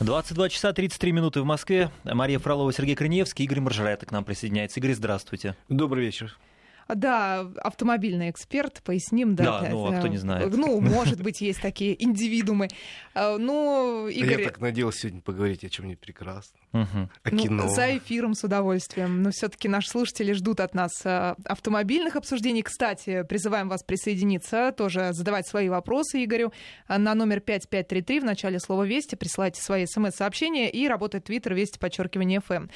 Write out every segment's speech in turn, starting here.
22 часа 33 минуты в Москве. Мария Фролова, Сергей Криневский, Игорь Маржарета к нам присоединяется. Игорь, здравствуйте. Добрый вечер. Да, автомобильный эксперт, поясним, да. Да, ну, а кто не знает. Ну, может быть, есть такие индивидуумы. А, ну, Игорь... Я так надеялся сегодня поговорить о чем-нибудь прекрасном. Угу. О ну, кино. За эфиром с удовольствием. Но все таки наши слушатели ждут от нас а, автомобильных обсуждений. Кстати, призываем вас присоединиться, тоже задавать свои вопросы Игорю на номер 5533 в начале слова «Вести». Присылайте свои смс-сообщения и работает твиттер «Вести» подчеркивание «ФМ».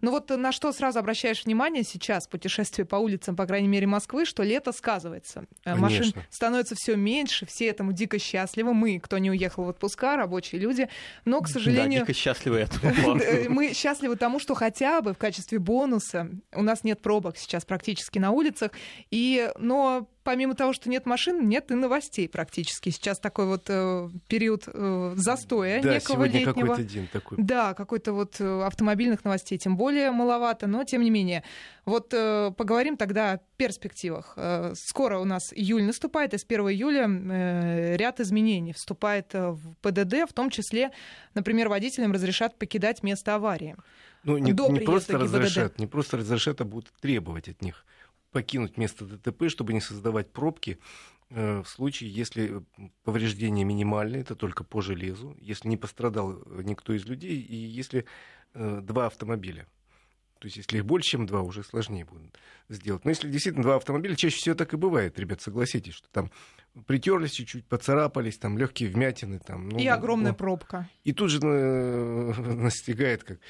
Ну вот на что сразу обращаешь внимание сейчас, путешествие по улицам, по крайней мере, Москвы, что лето сказывается. Э, Конечно. Машин становится все меньше, все этому дико счастливы. Мы, кто не уехал в отпуска, рабочие люди. Но, к сожалению... Да, дико счастливы этому Мы счастливы тому, что хотя бы в качестве бонуса у нас нет пробок сейчас практически на улицах. И, но помимо того, что нет машин, нет и новостей практически. Сейчас такой вот э, период э, застоя да, некого сегодня летнего. какой-то день такой. Да, какой-то вот э, автомобильных новостей тем более маловато, но тем не менее. Вот э, поговорим тогда о перспективах. Э, скоро у нас июль наступает, и с 1 июля э, ряд изменений вступает э, в ПДД, в том числе, например, водителям разрешат покидать место аварии. Ну, не, не просто разрешат, не просто разрешат, а будут требовать от них покинуть место ДТП, чтобы не создавать пробки э, в случае, если повреждения минимальные, это только по железу, если не пострадал никто из людей, и если э, два автомобиля. То есть, если их больше, чем два, уже сложнее будет сделать. Но если действительно два автомобиля, чаще всего так и бывает, ребят, согласитесь, что там притерлись чуть-чуть, поцарапались, там легкие вмятины. Там, ну, и огромная ну, пробка. И тут же э, настигает, как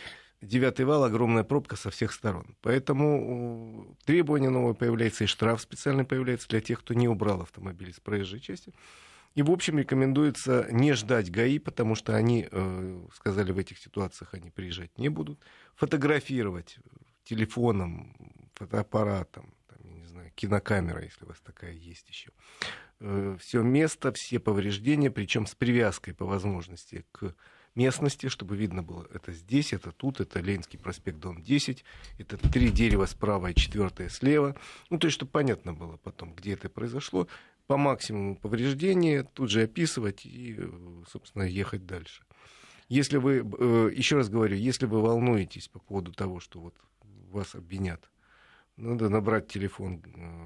девятый вал, огромная пробка со всех сторон. Поэтому требование новое появляется, и штраф специальный появляется для тех, кто не убрал автомобиль с проезжей части. И, в общем, рекомендуется не ждать ГАИ, потому что они, э, сказали, в этих ситуациях они приезжать не будут. Фотографировать телефоном, фотоаппаратом, там, я не знаю, кинокамера, если у вас такая есть еще. Э, все место, все повреждения, причем с привязкой по возможности к местности, чтобы видно было, это здесь, это тут, это Ленинский проспект, дом 10, это три дерева справа и четвертое слева. Ну, то есть, чтобы понятно было потом, где это произошло, по максимуму повреждения, тут же описывать и, собственно, ехать дальше. Если вы, э, еще раз говорю, если вы волнуетесь по поводу того, что вот вас обвинят, надо набрать телефон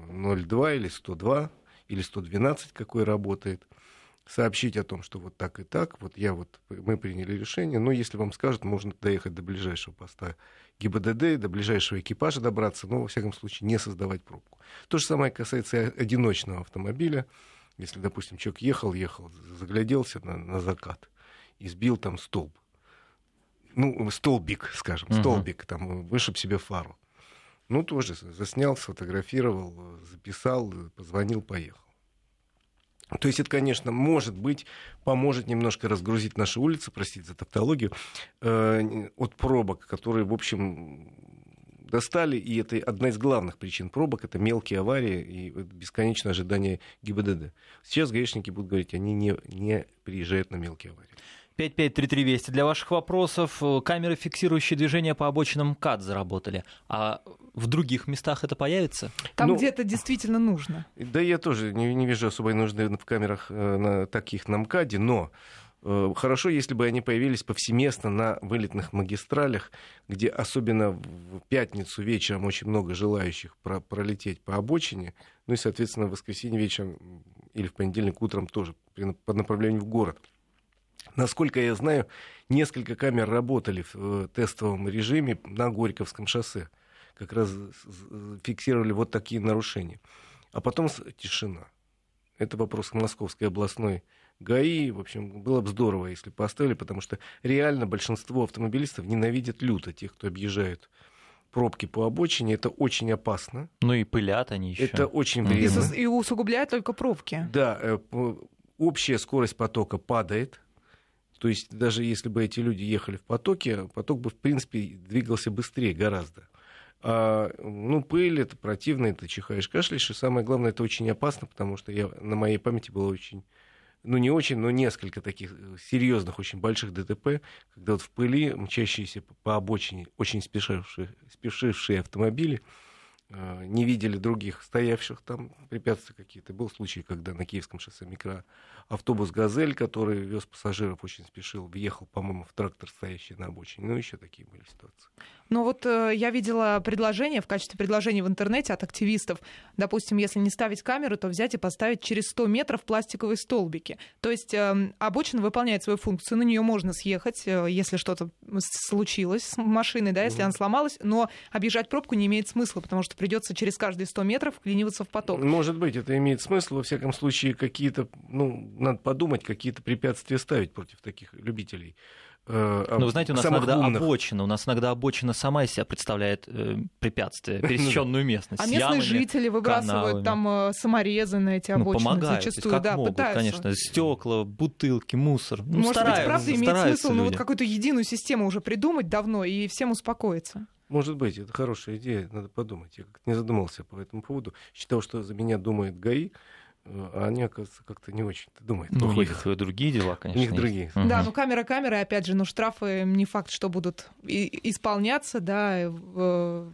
02 э, или 102 или 112, какой работает – сообщить о том, что вот так и так, вот я вот, мы приняли решение, но если вам скажут, можно доехать до ближайшего поста ГИБДД, до ближайшего экипажа добраться, но, во всяком случае, не создавать пробку. То же самое касается одиночного автомобиля. Если, допустим, человек ехал, ехал, загляделся на, на закат и сбил там столб. Ну, столбик, скажем, uh-huh. столбик, там, вышиб себе фару. Ну, тоже заснял, сфотографировал, записал, позвонил, поехал. То есть это, конечно, может быть, поможет немножко разгрузить наши улицы, простите за тавтологию, э, от пробок, которые, в общем, достали, и это одна из главных причин пробок, это мелкие аварии и бесконечное ожидание ГИБДД. Сейчас гаишники будут говорить, они не, не приезжают на мелкие аварии. 5533 Вести. Для ваших вопросов э, камеры, фиксирующие движение по обочинам КАД, заработали. А в других местах это появится? Там, ну, где это действительно нужно. Да я тоже не, не вижу особой нужды в камерах э, на таких на МКАДе, но э, Хорошо, если бы они появились повсеместно на вылетных магистралях, где особенно в пятницу вечером очень много желающих про пролететь по обочине, ну и, соответственно, в воскресенье вечером или в понедельник утром тоже по направлению в город. Насколько я знаю, несколько камер работали в э, тестовом режиме на Горьковском шоссе. Как раз фиксировали вот такие нарушения. А потом тишина. Это вопрос к Московской областной ГАИ. В общем, было бы здорово, если поставили, потому что реально большинство автомобилистов ненавидят люто тех, кто объезжает пробки по обочине. Это очень опасно. Ну и пылят они еще. Это очень вредно. И, усугубляет только пробки. Да, э, общая скорость потока падает то есть даже если бы эти люди ехали в потоке, поток бы, в принципе, двигался быстрее гораздо. А, ну, пыль, это противно, это чихаешь, кашляешь, и самое главное, это очень опасно, потому что я, на моей памяти было очень, ну, не очень, но несколько таких э, серьезных, очень больших ДТП, когда вот в пыли мчащиеся по обочине очень спешившие, спешившие автомобили не видели других стоявших там препятствия какие-то. Был случай, когда на Киевском шоссе микроавтобус «Газель», который вез пассажиров, очень спешил, въехал, по-моему, в трактор, стоящий на обочине. Ну, еще такие были ситуации. Ну вот э, я видела предложение в качестве предложения в интернете от активистов. Допустим, если не ставить камеру, то взять и поставить через 100 метров пластиковые столбики. То есть э, обочина выполняет свою функцию, на нее можно съехать, э, если что-то случилось с машиной, да, если mm. она сломалась, но объезжать пробку не имеет смысла, потому что придется через каждые 100 метров вклиниваться в поток. Может быть, это имеет смысл. Во всяком случае, какие-то, ну, надо подумать, какие-то препятствия ставить против таких любителей. Э, ну, вы знаете, у нас иногда умных. обочина, у нас иногда обочина сама из себя представляет э, препятствие, ну пересеченную местность. А местные ямами, жители выбрасывают канавами. там э, саморезы на эти ну, обочины ну, помогают, зачастую, как да, могут, пытаются. конечно, стекла, бутылки, мусор. Ну, Может стараются, быть, правда имеет смысл люди. ну, вот какую-то единую систему уже придумать давно и всем успокоиться. Может быть, это хорошая идея, надо подумать. Я как-то не задумался по этому поводу. Считал, что за меня думает ГАИ, а они, оказывается, как-то не очень думают. Ну, у них другие дела, конечно. У них другие. Угу. Да, ну камера камеры, опять же, ну штрафы не факт, что будут исполняться, да,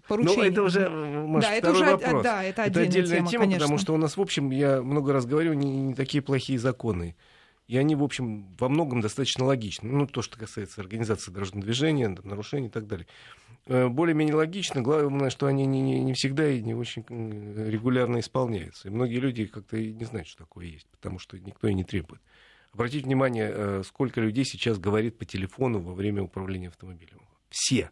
поручения. Ну, это уже, Маш, да, это уже, вопрос. Да, это, это отдельная тема, тема конечно. потому что у нас, в общем, я много раз говорю, не, не такие плохие законы. И они, в общем, во многом достаточно логичны. Ну, то, что касается организации дорожного движения, нарушений и так далее. Э, более-менее логично. Главное, что они не, не, не всегда и не очень регулярно исполняются. И многие люди как-то и не знают, что такое есть, потому что никто и не требует. Обратите внимание, э, сколько людей сейчас говорит по телефону во время управления автомобилем. Все.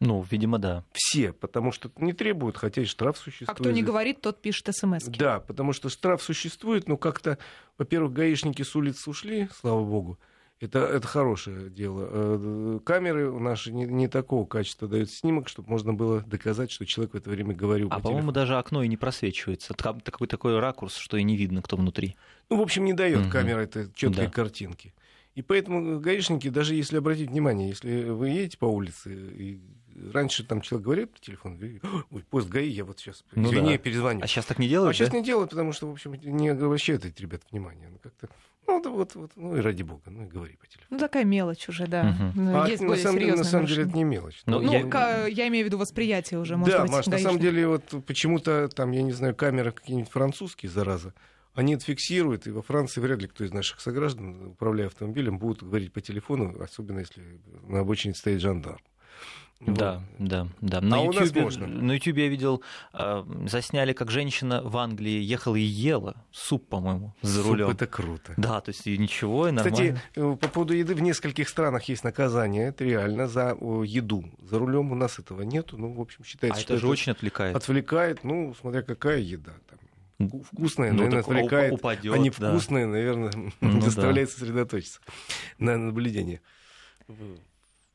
Ну, видимо, да. Все, потому что не требуют, хотя и штраф существует. А кто не говорит, тот пишет смс. Да, потому что штраф существует, но как-то, во-первых, гаишники с улиц ушли, слава богу, это, это хорошее дело. Э, камеры наши не, не такого качества дают снимок, чтобы можно было доказать, что человек в это время говорил. А, по по-моему, даже окно и не просвечивается. Такой, такой ракурс, что и не видно, кто внутри. Ну, в общем, не дает угу. камера это четкой да. картинки. И поэтому гаишники, даже если обратить внимание, если вы едете по улице, и раньше там человек говорит по телефону, ой, пост ГАИ, я вот сейчас, ну извини, да. перезвоню. А сейчас так не делают, А сейчас не делают, потому что, в общем, не обращают эти ребята внимания. Ну, как-то ну, да вот, вот, ну и ради бога, ну и говори по телефону. Ну, такая мелочь уже, да. Угу. Ну, а Есть на, самом, на самом деле это не мелочь. Ну, ну я... я имею в виду восприятие уже, может да, быть. Маш, на самом деле вот почему-то там, я не знаю, камеры какие-нибудь французские, зараза, они это фиксируют, и во Франции вряд ли кто из наших сограждан, управляя автомобилем, будут говорить по телефону, особенно если на обочине стоит жандарм. Да, да, да. На, а YouTube, можно. на YouTube я видел, э, засняли, как женщина в Англии ехала и ела суп, по-моему, за рулем. Это круто. Да, то есть и ничего, и нормально. Кстати, э, по поводу еды в нескольких странах есть наказание, это реально, за еду. За рулем у нас этого нету, ну, в общем, считается, а что это же очень отвлекает. Отвлекает, ну, смотря какая еда там вкусное, ну, наверное, отвлекает, упадет, а невкусное, да. наверное, ну, заставляет да. сосредоточиться на наблюдении.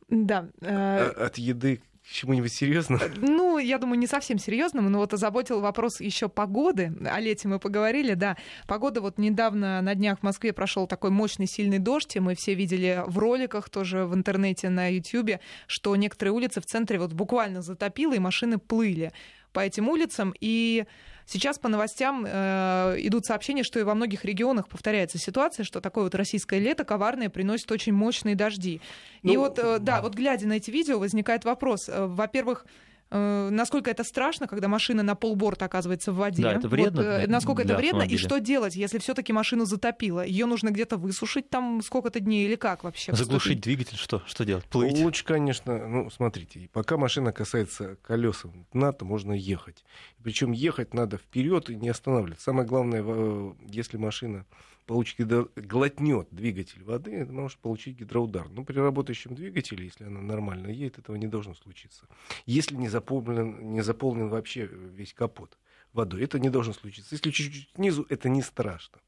Да. Э, от еды к чему-нибудь серьезному? Ну, я думаю, не совсем серьезному, но вот озаботил вопрос еще погоды. О лете мы поговорили, да. Погода вот недавно на днях в Москве прошел такой мощный сильный дождь, и мы все видели в роликах тоже в интернете на Ютьюбе, что некоторые улицы в центре вот буквально затопило, и машины плыли по этим улицам. И Сейчас по новостям э, идут сообщения, что и во многих регионах повторяется ситуация, что такое вот российское лето коварное приносит очень мощные дожди. Ну, и вот, э, да, вот глядя на эти видео, возникает вопрос. Э, во-первых, насколько это страшно, когда машина на полборта оказывается в воде. Да, это вредно. Вот, э, насколько это вредно автомобиля. и что делать, если все-таки машину затопило? Ее нужно где-то высушить там сколько-то дней или как вообще? Заглушить двигатель, что, что делать? Плыть? Лучше, конечно, ну, смотрите, пока машина касается колеса дна, то можно ехать. Причем ехать надо вперед и не останавливаться. Самое главное, э, если машина получит гидро... глотнет двигатель воды, это может получить гидроудар. Но при работающем двигателе, если она нормально едет, этого не должно случиться. Если не заполнен, не заполнен вообще весь капот водой, это не должно случиться. Если чуть-чуть снизу, это не страшно.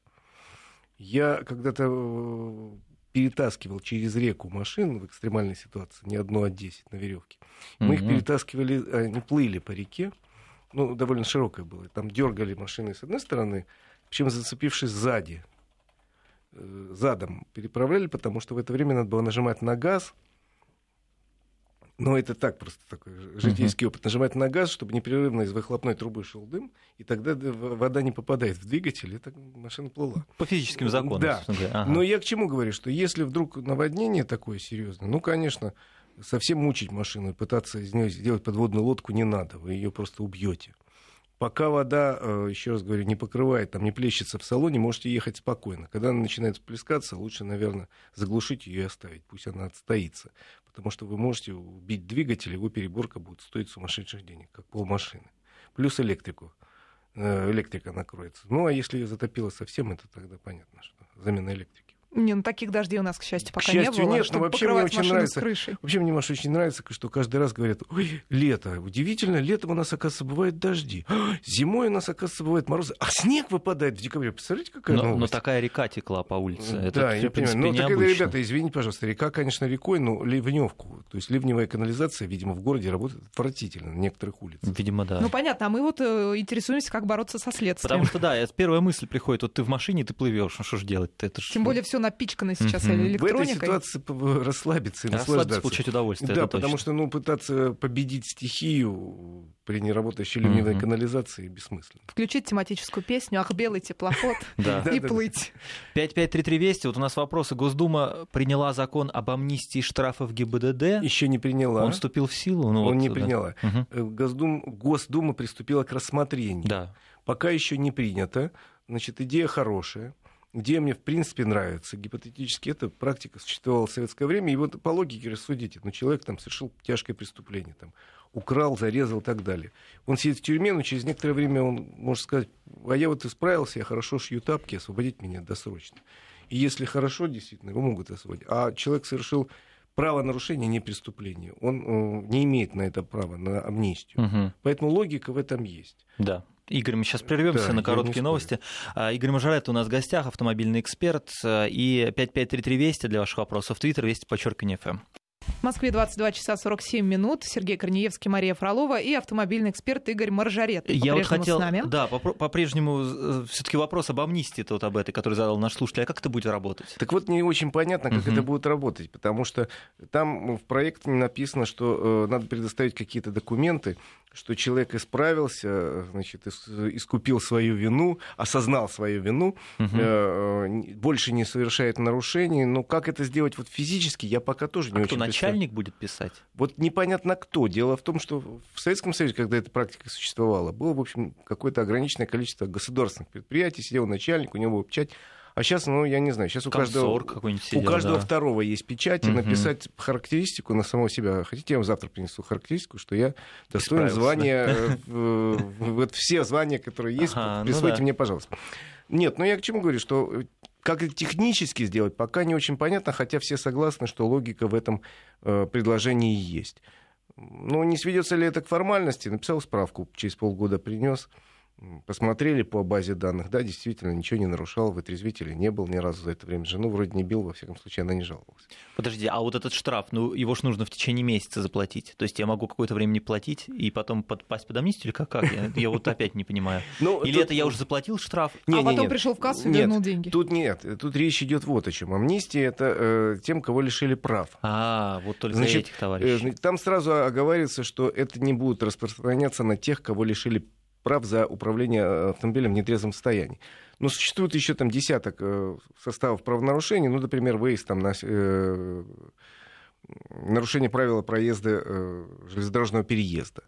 Я когда-то э, перетаскивал через реку машин в экстремальной ситуации, не одну, а десять на веревке. Мы mm-hmm. их перетаскивали, они плыли по реке, ну, довольно широкая была. Там дергали машины с одной стороны, причем зацепившись сзади Э, задом переправляли, потому что в это время надо было нажимать на газ. Но это так просто такой житейский uh-huh. опыт. Нажимать на газ, чтобы непрерывно из выхлопной трубы шел дым, и тогда вода не попадает в двигатель, и так машина плыла. По физическим законам. Да. Ага. Но я к чему говорю, что если вдруг наводнение такое серьезное, ну, конечно, совсем мучить машину и пытаться из нее сделать подводную лодку не надо, вы ее просто убьете. Пока вода, э, еще раз говорю, не покрывает, там не плещется в салоне, можете ехать спокойно. Когда она начинает плескаться, лучше, наверное, заглушить ее и оставить, пусть она отстоится. Потому что вы можете убить двигатель, его переборка будет стоить сумасшедших денег, как полмашины. Плюс электрику. Э, электрика накроется. Ну, а если ее затопило совсем, это тогда понятно, что замена электрики. Не, ну таких дождей у нас, к счастью, пока к счастью, не было. нет, но вообще мне очень нравится. Вообще мне, Маша, очень нравится, что каждый раз говорят, ой, лето, удивительно, летом у нас, оказывается, бывают дожди. Зимой у нас, оказывается, бывают морозы. А снег выпадает в декабре. Представляете, какая но, новость? Но такая река текла по улице. Это, да, я понимаю. Ну, так, ребята, извините, пожалуйста, река, конечно, рекой, но ливневку. То есть ливневая канализация, видимо, в городе работает отвратительно на некоторых улицах. Видимо, да. Ну, понятно, а мы вот э, интересуемся, как бороться со следствием. Потому что, да, это первая мысль приходит, вот ты в машине, ты плывешь, ну что ж делать-то? Это. Тем более все напичкано сейчас в этой ситуации расслабиться и наслаждаться. получать удовольствие. Да, потому точно. что ну, пытаться победить стихию при неработающей ливневой mm-hmm. канализации бессмысленно. Включить тематическую песню «Ах, белый теплоход» и плыть. 5533 Вести. Вот у нас вопросы. Госдума приняла закон об амнистии штрафов ГИБДД. Еще не приняла. Он вступил в силу? Ну, Он не приняла. Э, Госдума приступила к рассмотрению. Да. Пока еще не принято. Значит, идея хорошая где мне, в принципе, нравится. Гипотетически эта практика существовала в советское время. И вот по логике рассудите, ну, человек там совершил тяжкое преступление, там, украл, зарезал и так далее. Он сидит в тюрьме, но через некоторое время он может сказать, а я вот исправился, я хорошо шью тапки, освободить меня досрочно. И если хорошо, действительно, его могут освободить. А человек совершил правонарушение, не преступление. Он э, не имеет на это права, на амнистию. Угу. Поэтому логика в этом есть. Да. Игорь, мы сейчас прервемся да, на короткие новости. А, Игорь Мажорет у нас в гостях, автомобильный эксперт. А, и 5533 Вести для ваших вопросов. Твиттер, Вести, подчеркивание ФМ. В Москве 22 часа 47 минут. Сергей Корнеевский, Мария Фролова и автомобильный эксперт Игорь Маржарет. Я вот хотел, с нами. да, по-прежнему э, все-таки вопрос об амнистии вот об этой, который задал наш слушатель. А как это будет работать? Так вот, не очень понятно, как uh это будет работать, потому что там в проекте написано, что э, надо предоставить какие-то документы, что человек исправился, значит, искупил свою вину, осознал свою вину, угу. больше не совершает нарушений. Но как это сделать вот физически, я пока тоже не а очень кто начальник будет писать? Вот непонятно кто. Дело в том, что в Советском Союзе, когда эта практика существовала, было, в общем, какое-то ограниченное количество государственных предприятий, сидел начальник, у него был печать, а сейчас, ну, я не знаю, сейчас у каждого, сидел, у каждого да. второго есть печать, и угу. написать характеристику на самого себя. Хотите, я вам завтра принесу характеристику, что я достоин звания, э, вот все звания, которые есть, ну присвойте мне, пожалуйста. Нет, ну я к чему говорю, что как это технически сделать, пока не очень понятно, хотя все согласны, что логика в этом э, предложении есть. Ну, не сведется ли это к формальности? Написал справку, через полгода принес посмотрели по базе данных, да, действительно, ничего не нарушал, вытрезвителя не был ни разу за это время. Жену вроде не бил, во всяком случае, она не жаловалась. Подожди, а вот этот штраф, ну, его же нужно в течение месяца заплатить. То есть я могу какое-то время не платить и потом подпасть под амнистию или как? как? Я, я вот опять не понимаю. Ну, или тут... это я уже заплатил штраф? Не, а потом нет. пришел в кассу и нет, вернул деньги? Тут нет, тут речь идет вот о чем. Амнистия это э, тем, кого лишили прав. А, вот только Значит, этих товарищей. Э, там сразу оговаривается, что это не будет распространяться на тех, кого лишили прав за управление э, автомобилем в нетрезвом состоянии. Но существует еще там десяток э, составов правонарушений, ну, например, выезд там на э, нарушение правила проезда э, железнодорожного переезда.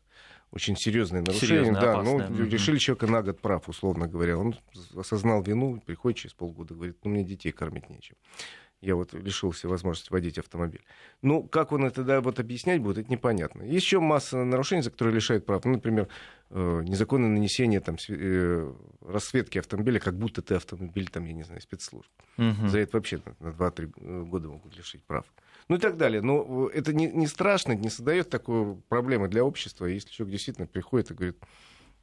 Очень серьезное нарушение. Серьезно, да, опасное. ну, решили человека на год прав, условно говоря. Он осознал вину, приходит через полгода, говорит, ну, мне детей кормить нечем я вот лишился возможности водить автомобиль. Ну, как он это да, вот объяснять будет, это непонятно. Есть еще масса нарушений, за которые лишают прав. Ну, например, э, незаконное нанесение там, э, расцветки автомобиля, как будто ты автомобиль, там, я не знаю, спецслужб. Угу. За это вообще на 2-3 э, года могут лишить прав. Ну и так далее. Но это не, не страшно, не создает такой проблемы для общества. Если человек действительно приходит и говорит,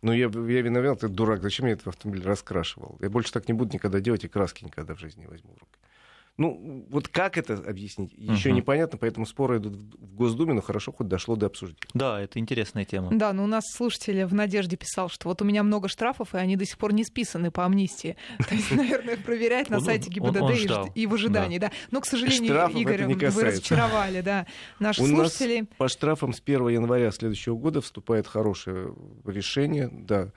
ну, я, я виноват, ты дурак, зачем я этот автомобиль раскрашивал? Я больше так не буду никогда делать, и краски никогда в жизни не возьму в руки. Ну, вот как это объяснить, еще угу. непонятно, поэтому споры идут в Госдуме, но хорошо хоть дошло до обсуждения. Да, это интересная тема. Да, но у нас слушатель в «Надежде» писал, что вот у меня много штрафов, и они до сих пор не списаны по амнистии. То есть, наверное, проверять на сайте ГИБДД и в ожидании, да. Но, к сожалению, Игорь, вы разочаровали, да, наших слушателей. по штрафам с 1 января следующего года вступает хорошее решение, да,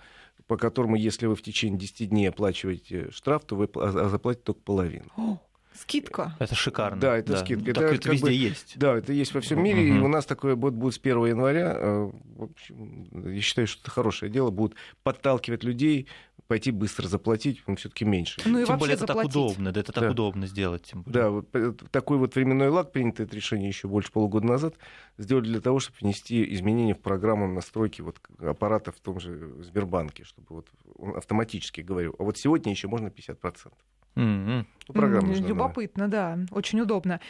по которому, если вы в течение 10 дней оплачиваете штраф, то вы заплатите только половину. Скидка. Это шикарно. Да, это да. скидка. Так это, это везде бы, есть. Да, это есть во всем мире. Угу. И у нас такое вот будет с 1 января. Э, в общем, я считаю, что это хорошее дело. Будут подталкивать людей пойти быстро заплатить, он все-таки меньше. Ну и тем более это заплатить. так удобно, да, это так да. удобно сделать. Тем более. Да, вот э, такой вот временной лаг, принятое это решение еще больше полугода назад, сделали для того, чтобы внести изменения в программу настройки вот аппарата в том же Сбербанке, чтобы вот он автоматически говорил. А вот сегодня еще можно 50%. Mm-hmm. Программа mm-hmm. Любопытно, да, очень удобно.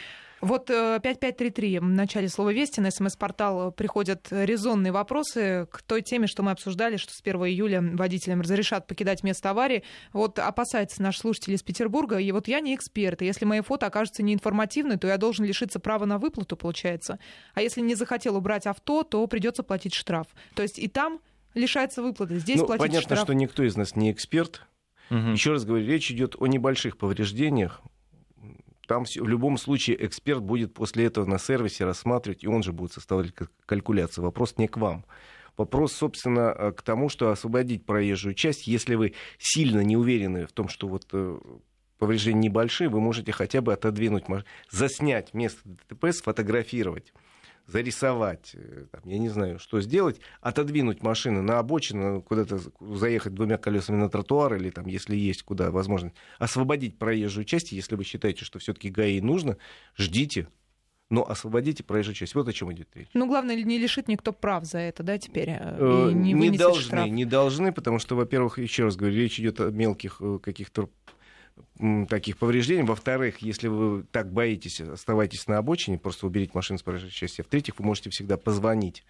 Вот 5533 э, в начале слова «Вести» на СМС-портал приходят резонные вопросы к той теме, что мы обсуждали, что с 1 июля водителям разрешат покидать место аварии. Вот опасается наш слушатель из Петербурга, и вот я не эксперт, и если мои фото окажутся неинформативны, то я должен лишиться права на выплату, получается. А если не захотел убрать авто, то придется платить штраф. То есть и там лишается выплаты, здесь ну, платить понятно, штраф. что никто из нас не эксперт. Угу. Еще раз говорю, речь идет о небольших повреждениях, там в любом случае эксперт будет после этого на сервисе рассматривать, и он же будет составлять калькуляцию. Вопрос не к вам. Вопрос, собственно, э, к тому, что освободить проезжую часть, если вы сильно не уверены в том, что вот э, повреждения небольшие, вы можете хотя бы отодвинуть, заснять место ДТП, сфотографировать зарисовать, э, там, я не знаю, что сделать, отодвинуть машину на обочину, куда-то заехать двумя колесами на тротуар или там, если есть куда возможность, освободить проезжую часть, если вы считаете, что все-таки ГАИ нужно, ждите, но освободите проезжую часть. Вот о чем идет речь. Ну, главное, не лишит никто прав за это, да, теперь? Э, и не, не должны, штраф. не должны, потому что, во-первых, еще раз говорю, речь идет о мелких э, каких-то таких повреждений. Во-вторых, если вы так боитесь, оставайтесь на обочине, просто уберите машину с проезжей части. В-третьих, вы можете всегда позвонить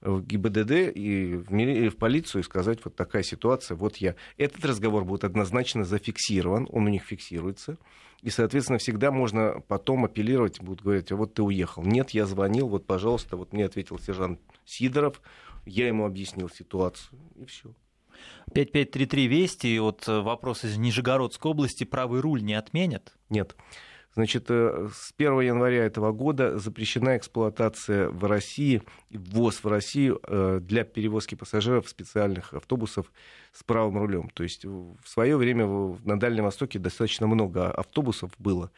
в ГИБДД и в, или в полицию и сказать, вот такая ситуация, вот я. Этот разговор будет однозначно зафиксирован, он у них фиксируется. И, соответственно, всегда можно потом апеллировать, будут говорить, а вот ты уехал. Нет, я звонил, вот, пожалуйста, вот мне ответил сержант Сидоров, я ему объяснил ситуацию, и все. 5533 Вести, вот э, вопрос из Нижегородской области, правый руль не отменят? Нет. Значит, э, с 1 января этого года запрещена эксплуатация в России, ввоз в Россию э, для перевозки пассажиров специальных автобусов с правым рулем. То есть в свое время на Дальнем Востоке достаточно много автобусов было,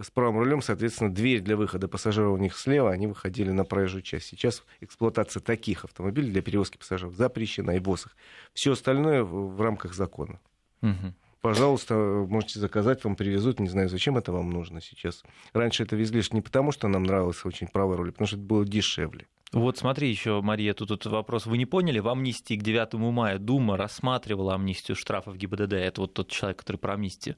с правым рулем, соответственно, дверь для выхода пассажиров у них слева, они выходили на проезжую часть. Сейчас эксплуатация таких автомобилей для перевозки пассажиров запрещена и их. Все остальное в, рамках закона. Угу. Пожалуйста, можете заказать, вам привезут. Не знаю, зачем это вам нужно сейчас. Раньше это везли не потому, что нам нравился очень правый руль, потому что это было дешевле. Вот смотри еще, Мария, тут, тут вопрос. Вы не поняли, в амнистии к 9 мая Дума рассматривала амнистию штрафов ГИБДД. Это вот тот человек, который про амнистию.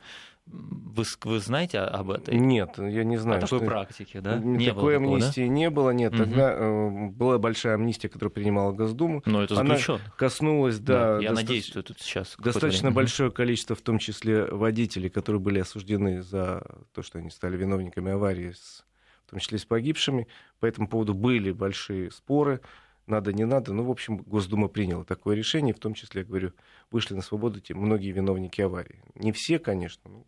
Вы, вы знаете об этой? Нет, я не знаю. О такой что... практике, да? Не Такой было амнистии да? не было, нет. Угу. Тогда э, была большая амнистия, которую принимала Госдума. Но это заключен. Она коснулась, да. да я доста... надеюсь, что тут сейчас... Достаточно большое количество, в том числе водителей, которые были осуждены за то, что они стали виновниками аварии, с... в том числе с погибшими. По этому поводу были большие споры надо, не надо. Ну, в общем, Госдума приняла такое решение, в том числе, я говорю, вышли на свободу те многие виновники аварии. Не все, конечно, но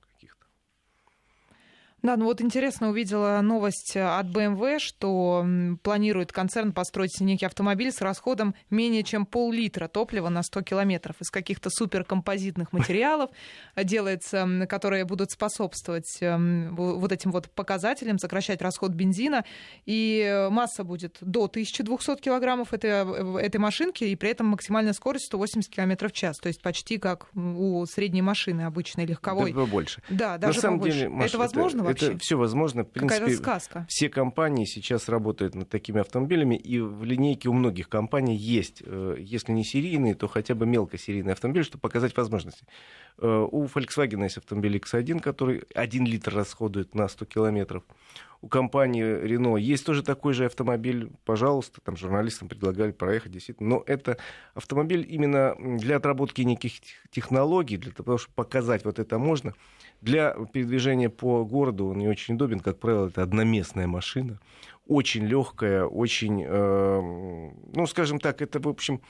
да, ну вот интересно увидела новость от BMW, что планирует концерн построить некий автомобиль с расходом менее чем пол-литра топлива на 100 километров из каких-то суперкомпозитных материалов делается, которые будут способствовать эм, вот этим вот показателям, сокращать расход бензина. И масса будет до 1200 килограммов этой, э, этой машинки, и при этом максимальная скорость 180 километров в час. То есть почти как у средней машины обычной легковой. Да, больше. Да, даже На самом побольше. деле, Маша, это возможно? Вообще? Это все возможно. В принципе, сказка. все компании сейчас работают над такими автомобилями, и в линейке у многих компаний есть, э, если не серийные, то хотя бы мелкосерийные автомобили, чтобы показать возможности. Э, у Volkswagen есть автомобиль X1, который 1 литр расходует на 100 километров. У компании Renault есть тоже такой же автомобиль. Пожалуйста, там журналистам предлагали проехать, действительно. Но это автомобиль именно для отработки неких технологий, для того, чтобы показать, вот это можно. Для передвижения по городу он не очень удобен. Как правило, это одноместная машина. Очень легкая, очень, э, ну, скажем так, это, в общем,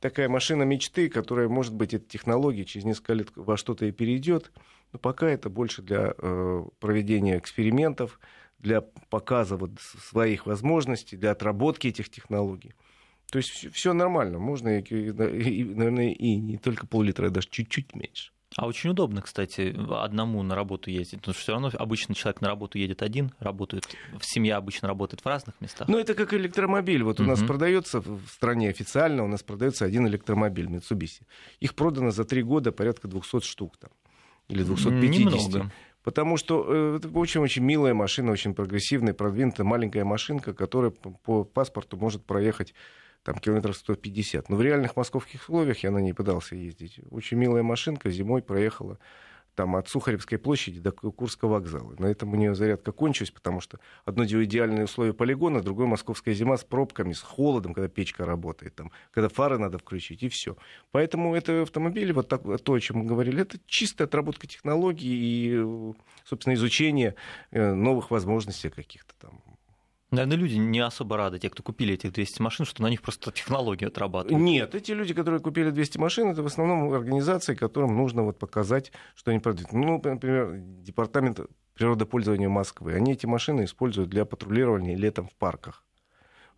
такая машина мечты, которая, может быть, эта технология через несколько лет во что-то и перейдет. Но пока это больше для э, проведения экспериментов, для показа вот своих возможностей, для отработки этих технологий. То есть все нормально. Можно, и, и, наверное, и не только пол-литра, а даже чуть-чуть меньше. А очень удобно, кстати, одному на работу ездить. Потому что все равно обычно человек на работу едет один, работает, семья обычно работает в разных местах. Ну, это как электромобиль. Вот у нас продается в стране официально, у нас продается один электромобиль Mitsubishi. Их продано за три года порядка 200 штук там, или 250. Немного. Потому что э, это очень-очень милая машина, очень прогрессивная, продвинутая, маленькая машинка, которая по паспорту может проехать там километров 150. Но в реальных московских условиях я на ней пытался ездить. Очень милая машинка, зимой проехала там от Сухаревской площади до Курского вокзала. На этом у нее зарядка кончилась, потому что одно идеальное условие полигона, другое московская зима с пробками, с холодом, когда печка работает, там, когда фары надо включить, и все. Поэтому это автомобили, вот так, то, о чем мы говорили, это чистая отработка технологий и, собственно, изучение э, новых возможностей каких-то там Наверное, люди не особо рады, те, кто купили этих 200 машин, что на них просто технологии отрабатывают. Нет, эти люди, которые купили 200 машин, это в основном организации, которым нужно вот показать, что они продают. Ну, например, департамент природопользования Москвы. Они эти машины используют для патрулирования летом в парках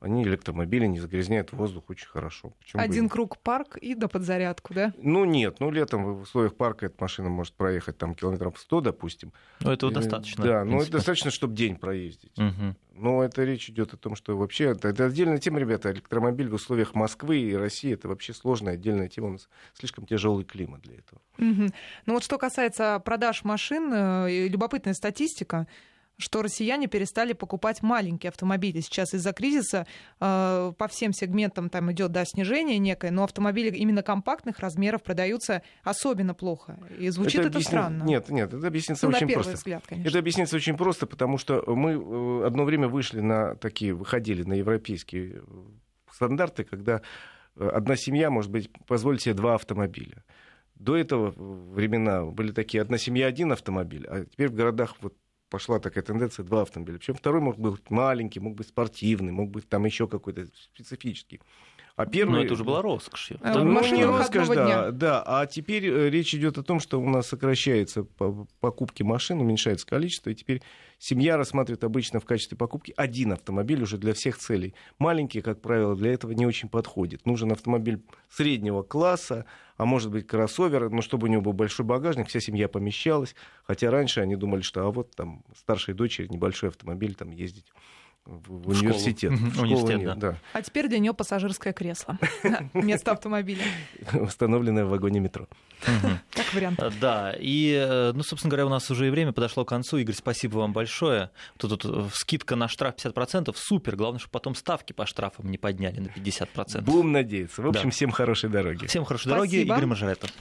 они электромобили не загрязняют воздух очень хорошо. Почему Один круг парк и до подзарядку, да? Ну нет, ну летом в условиях парка эта машина может проехать там километров 100, допустим. Ну этого и, достаточно. Да, ну это достаточно, чтобы день проездить. Угу. Но это речь идет о том, что вообще это, это отдельная тема, ребята. Электромобиль в условиях Москвы и России это вообще сложная отдельная тема. У нас слишком тяжелый климат для этого. Угу. Ну вот что касается продаж машин, э, любопытная статистика что россияне перестали покупать маленькие автомобили. Сейчас из-за кризиса э, по всем сегментам там идет да, снижение некое, но автомобили именно компактных размеров продаются особенно плохо. И звучит это, это объясни... странно. Нет, нет, это объяснится ну, очень на просто. Взгляд, конечно. это объяснится очень просто, потому что мы э, одно время вышли на такие, выходили на европейские стандарты, когда э, одна семья может быть позволить себе два автомобиля. До этого времена были такие одна семья, один автомобиль, а теперь в городах вот пошла такая тенденция два автомобиля. Причем второй мог быть маленький, мог быть спортивный, мог быть там еще какой-то специфический. А первый... Но это уже была роскошь. А, ну, не роскошь, да, да. А теперь э, речь идет о том, что у нас сокращается покупки машин, уменьшается количество, и теперь семья рассматривает обычно в качестве покупки один автомобиль уже для всех целей. Маленький, как правило, для этого не очень подходит. Нужен автомобиль среднего класса, а может быть кроссовер, но чтобы у него был большой багажник, вся семья помещалась. Хотя раньше они думали, что а вот там старшей дочери небольшой автомобиль там ездить в, университет. В школу университет, нет, да. да. А теперь для нее пассажирское кресло вместо автомобиля. Установленное в вагоне метро. Как вариант. Э, да, и, э, ну, собственно говоря, у нас уже и время подошло к концу. Игорь, спасибо вам большое. Тут, э, скидка на штраф 50%, супер. Главное, чтобы потом ставки по штрафам не подняли на 50%. Будем надеяться. В общем, всем хорошей дороги. Всем хорошей дороги. Игорь Мажоретов.